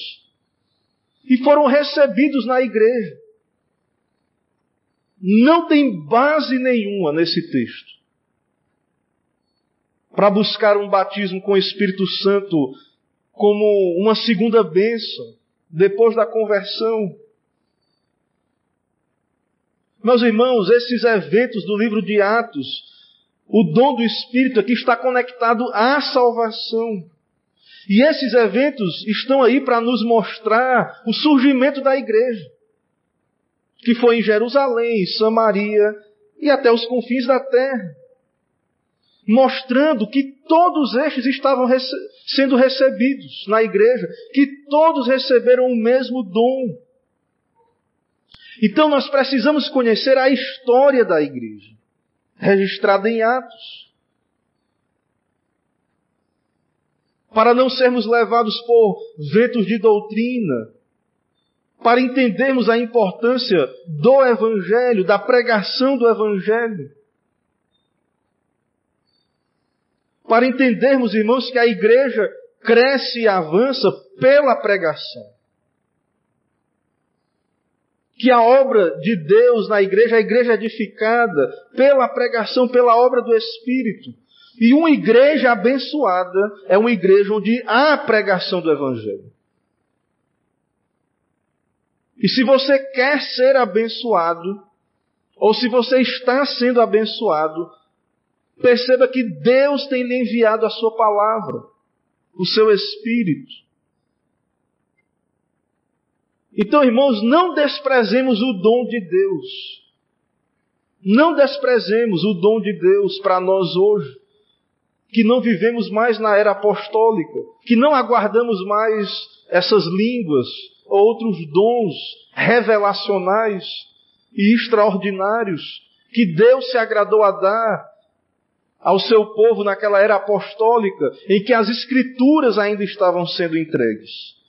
e foram recebidos na igreja. Não tem base nenhuma nesse texto. para buscar um batismo com o Espírito Santo como uma segunda bênção depois da conversão. Meus irmãos, esses eventos do livro de Atos, o dom do Espírito aqui está conectado à salvação. E esses eventos estão aí para nos mostrar o surgimento da igreja, que foi em Jerusalém, Samaria e até os confins da terra, mostrando que todos estes estavam rece sendo recebidos na igreja, que todos receberam o mesmo dom. Então nós precisamos conhecer a história da igreja, registrada em Atos. Para não sermos levados por ventos de doutrina, para entendermos a importância do Evangelho, da pregação do Evangelho. Para entendermos, irmãos, que a igreja cresce e avança pela pregação. Que a obra de Deus na igreja, a igreja é edificada pela pregação, pela obra do Espírito. E uma igreja abençoada é uma igreja onde há pregação do Evangelho. E se você quer ser abençoado, ou se você está sendo abençoado, perceba que Deus tem lhe enviado a sua palavra, o seu Espírito. Então, irmãos, não desprezemos o dom de Deus. Não desprezemos o dom de Deus para nós hoje que não vivemos mais na era apostólica, que não aguardamos mais essas línguas, outros dons revelacionais e extraordinários que Deus se agradou a dar ao seu povo naquela era apostólica, em que as escrituras ainda estavam sendo entregues.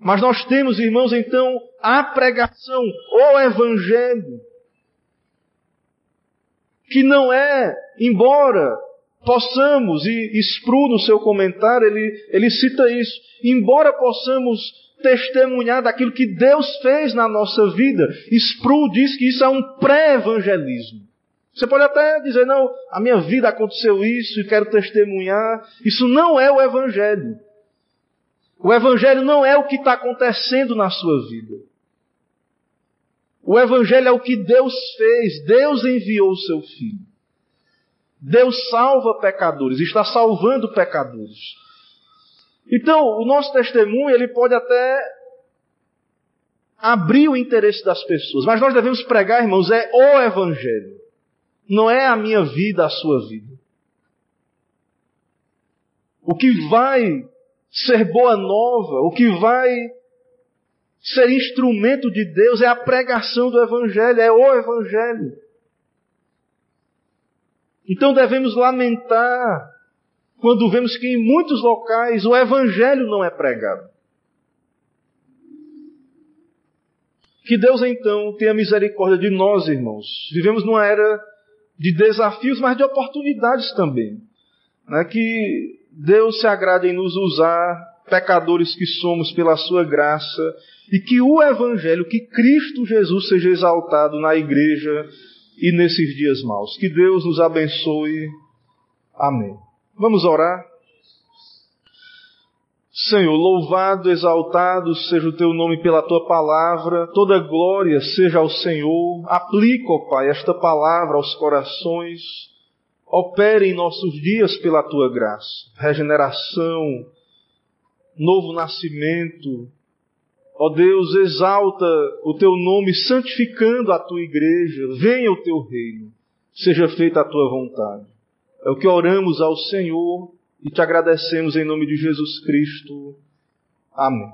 Mas nós temos, irmãos, então, a pregação, o evangelho, que não é, embora possamos, e Spru no seu comentário, ele, ele cita isso, embora possamos testemunhar daquilo que Deus fez na nossa vida, Spru diz que isso é um pré-evangelismo. Você pode até dizer, não, a minha vida aconteceu isso e quero testemunhar. Isso não é o Evangelho. O Evangelho não é o que está acontecendo na sua vida. O Evangelho é o que Deus fez. Deus enviou o seu Filho. Deus salva pecadores, está salvando pecadores. Então, o nosso testemunho, ele pode até abrir o interesse das pessoas, mas nós devemos pregar, irmãos, é o Evangelho. Não é a minha vida, a sua vida. O que vai ser boa nova, o que vai Ser instrumento de Deus é a pregação do Evangelho, é o Evangelho. Então devemos lamentar quando vemos que em muitos locais o Evangelho não é pregado. Que Deus então tenha misericórdia de nós, irmãos. Vivemos numa era de desafios, mas de oportunidades também. Né? Que Deus se agrade em nos usar, pecadores que somos, pela Sua graça, e que o Evangelho, que Cristo Jesus seja exaltado na igreja e nesses dias maus. Que Deus nos abençoe. Amém. Vamos orar? Senhor, louvado, exaltado seja o teu nome pela tua palavra, toda glória seja ao Senhor. Aplica, ó Pai, esta palavra aos corações. Opere em nossos dias pela tua graça. Regeneração, novo nascimento, Ó Deus, exalta o teu nome, santificando a tua igreja. Venha o teu reino. Seja feita a tua vontade. É o que oramos ao Senhor e te agradecemos em nome de Jesus Cristo. Amém.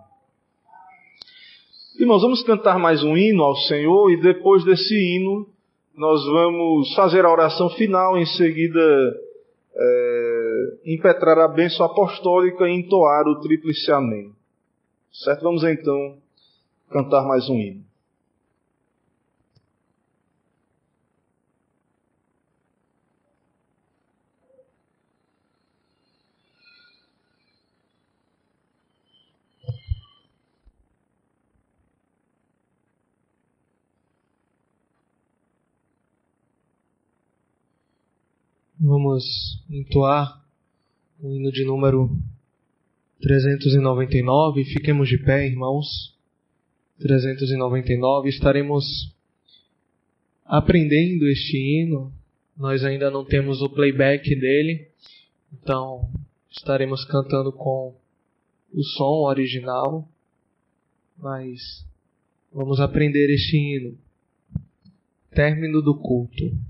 Irmãos, vamos cantar mais um hino ao Senhor e depois desse hino nós vamos fazer a oração final, em seguida é, impetrar a bênção apostólica e entoar o tríplice amém. Certo? Vamos então cantar mais um hino. Vamos entoar o hino de número 399. Fiquemos de pé, irmãos. 399. Estaremos aprendendo este hino. Nós ainda não temos o playback dele, então estaremos cantando com o som original, mas vamos aprender este hino. Término do culto.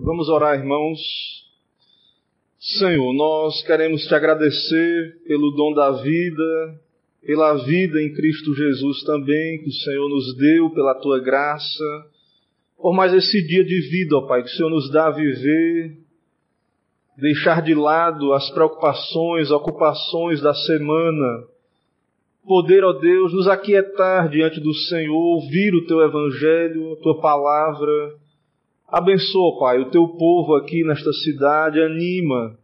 Vamos orar, irmãos. Senhor, nós queremos te agradecer pelo dom da vida, pela vida em Cristo Jesus também, que o Senhor nos deu, pela tua graça, por mais esse dia de vida, ó Pai, que o Senhor nos dá a viver, deixar de lado as preocupações, ocupações da semana, poder, ó Deus, nos aquietar diante do Senhor, ouvir o teu evangelho, a tua palavra, Abençoa, Pai, o teu povo aqui nesta cidade, anima.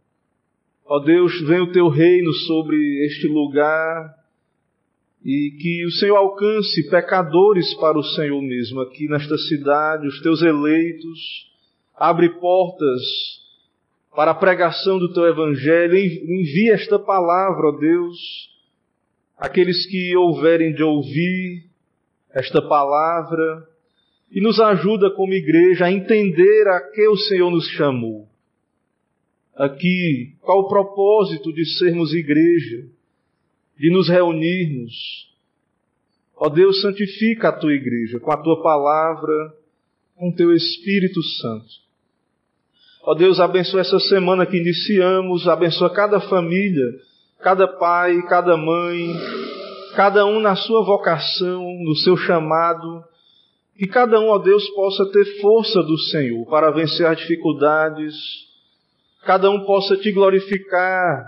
Ó Deus, vem o teu reino sobre este lugar e que o Senhor alcance pecadores para o Senhor mesmo aqui nesta cidade, os teus eleitos. Abre portas para a pregação do teu evangelho. Envia esta palavra, ó Deus, aqueles que houverem de ouvir esta palavra e nos ajuda como igreja a entender a que o Senhor nos chamou. Aqui, qual o propósito de sermos igreja, de nos reunirmos. Ó Deus, santifica a tua igreja com a tua palavra, com o teu Espírito Santo. Ó Deus, abençoa essa semana que iniciamos, abençoa cada família, cada pai, cada mãe, cada um na sua vocação, no seu chamado, que cada um, ó Deus, possa ter força do Senhor para vencer as dificuldades, cada um possa te glorificar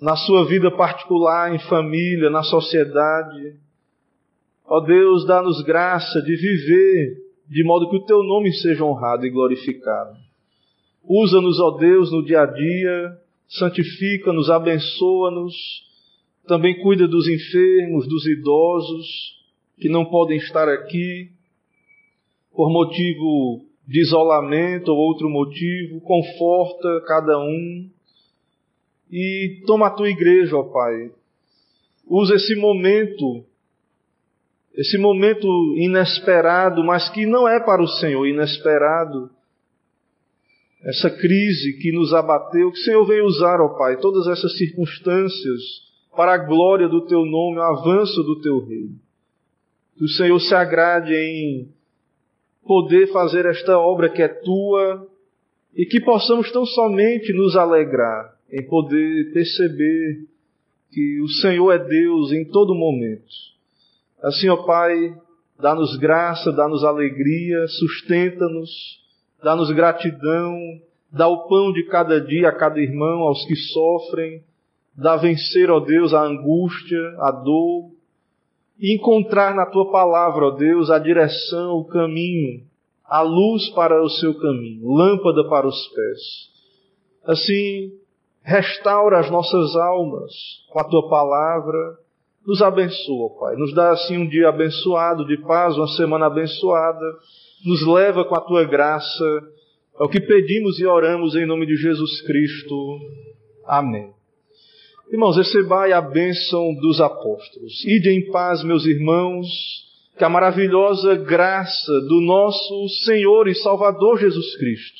na sua vida particular, em família, na sociedade. Ó Deus, dá-nos graça de viver de modo que o teu nome seja honrado e glorificado. Usa-nos, ó Deus, no dia a dia, santifica-nos, abençoa-nos, também cuida dos enfermos, dos idosos, que não podem estar aqui por motivo de isolamento ou outro motivo, conforta cada um e toma a tua igreja, ó Pai. Usa esse momento, esse momento inesperado, mas que não é para o Senhor inesperado, essa crise que nos abateu, que o Senhor veio usar, ó Pai, todas essas circunstâncias para a glória do Teu nome, o avanço do Teu reino. Que o Senhor se agrade em poder fazer esta obra que é tua e que possamos tão somente nos alegrar em poder perceber que o Senhor é Deus em todo momento. Assim, ó Pai, dá-nos graça, dá-nos alegria, sustenta-nos, dá-nos gratidão, dá o pão de cada dia a cada irmão, aos que sofrem, dá vencer, ó Deus, a angústia, a dor, e encontrar na tua palavra, ó Deus, a direção, o caminho, a luz para o seu caminho, lâmpada para os pés. Assim, restaura as nossas almas com a tua palavra, nos abençoa, Pai. Nos dá assim um dia abençoado, de paz, uma semana abençoada. Nos leva com a tua graça. É o que pedimos e oramos em nome de Jesus Cristo. Amém. Irmãos, recebai a bênção dos apóstolos. Ide em paz, meus irmãos, que a maravilhosa graça do nosso Senhor e Salvador Jesus Cristo,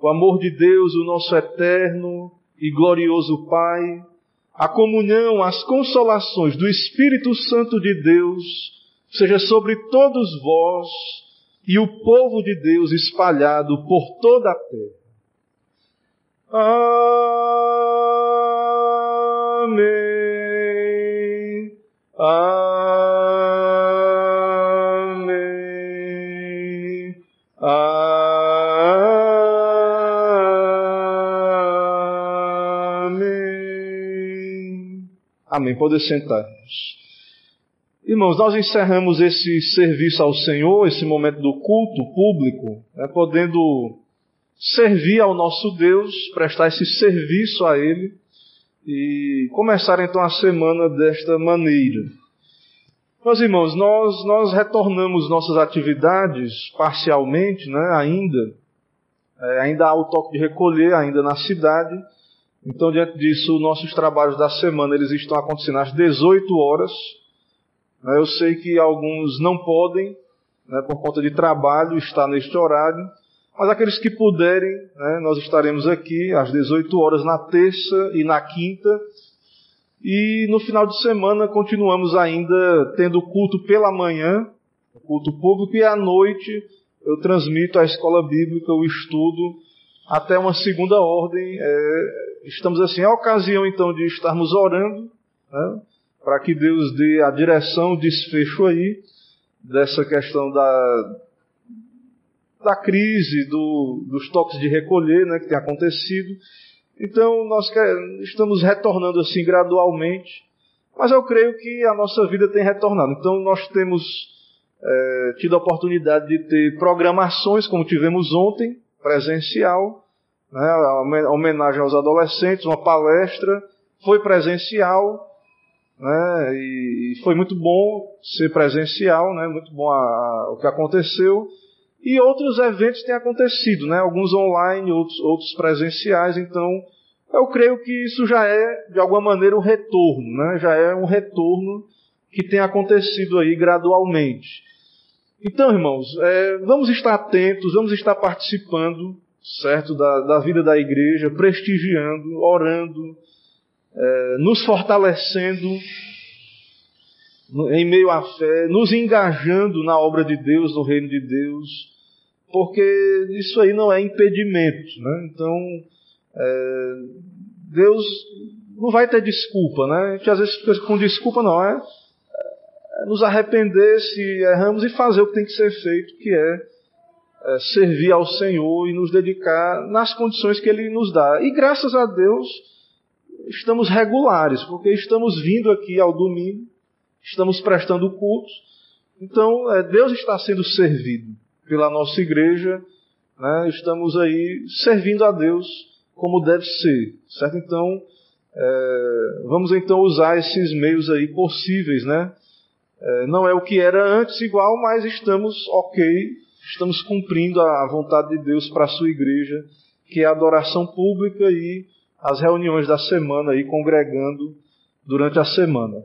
o amor de Deus, o nosso eterno e glorioso Pai, a comunhão, as consolações do Espírito Santo de Deus seja sobre todos vós e o povo de Deus espalhado por toda a terra. Amém. Amém. Amém. Pode sentar. Irmãos, nós encerramos esse serviço ao Senhor, esse momento do culto público, né, podendo servir ao nosso Deus, prestar esse serviço a Ele e começar então a semana desta maneira. Meus irmãos, nós, nós retornamos nossas atividades parcialmente, né, ainda. É, ainda há o toque de recolher, ainda na cidade. Então, diante disso, nossos trabalhos da semana eles estão acontecendo às 18 horas. Né? Eu sei que alguns não podem, né, por conta de trabalho, estar neste horário. Mas aqueles que puderem, né, nós estaremos aqui às 18 horas na terça e na quinta. E no final de semana continuamos ainda tendo culto pela manhã, culto público, e à noite eu transmito a escola bíblica, o estudo, até uma segunda ordem. É, estamos assim, é a ocasião então de estarmos orando, né, para que Deus dê a direção, o desfecho aí dessa questão da, da crise, do, dos toques de recolher né, que tem acontecido. Então nós estamos retornando assim gradualmente, mas eu creio que a nossa vida tem retornado. Então nós temos é, tido a oportunidade de ter programações como tivemos ontem, presencial, né, a homenagem aos adolescentes, uma palestra, foi presencial, né, e, foi muito bom ser presencial, né, muito bom a, a, o que aconteceu. E outros eventos têm acontecido, né, alguns online, outros, outros presenciais, então eu creio que isso já é, de alguma maneira, um retorno, né, já é um retorno que tem acontecido aí gradualmente. Então, irmãos, é, vamos estar atentos, vamos estar participando certo? Da, da vida da igreja, prestigiando, orando, é, nos fortalecendo em meio à fé, nos engajando na obra de Deus, no reino de Deus, porque isso aí não é impedimento, né? Então, é, Deus não vai ter desculpa, né? A gente às vezes fica com desculpa, não é? é nos arrepender se erramos e fazer o que tem que ser feito, que é é, servir ao Senhor e nos dedicar nas condições que Ele nos dá. E graças a Deus, estamos regulares, porque estamos vindo aqui ao domingo, estamos prestando cultos. Então, é, Deus está sendo servido pela nossa igreja, né? estamos aí servindo a Deus como deve ser, certo? Então, é, vamos então usar esses meios aí possíveis, né? É, não é o que era antes igual, mas estamos ok estamos cumprindo a vontade de Deus para a sua igreja, que é a adoração pública e as reuniões da semana aí congregando durante a semana.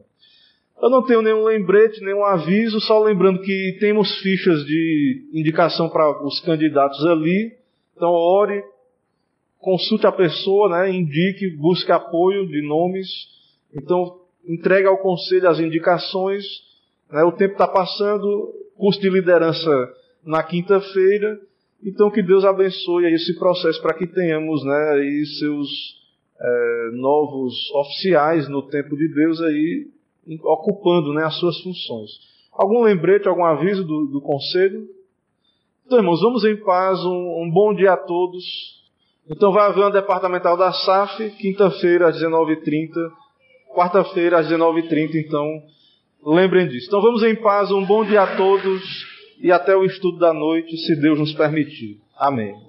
Eu não tenho nenhum lembrete, nenhum aviso, só lembrando que temos fichas de indicação para os candidatos ali. Então ore, consulte a pessoa, né, indique, busque apoio de nomes. Então entregue ao conselho as indicações. Né, o tempo está passando, curso de liderança na quinta-feira. Então que Deus abençoe esse processo para que tenhamos né, aí seus é, novos oficiais no tempo de Deus aí ocupando né, as suas funções. Algum lembrete, algum aviso do, do conselho? Então, irmãos, vamos em paz, um, um bom dia a todos. Então vai haver uma departamental da SAF, quinta-feira às 19h30, quarta-feira às 19h30, então lembrem disso. Então vamos em paz, um bom dia a todos e até o estudo da noite, se Deus nos permitir. Amém.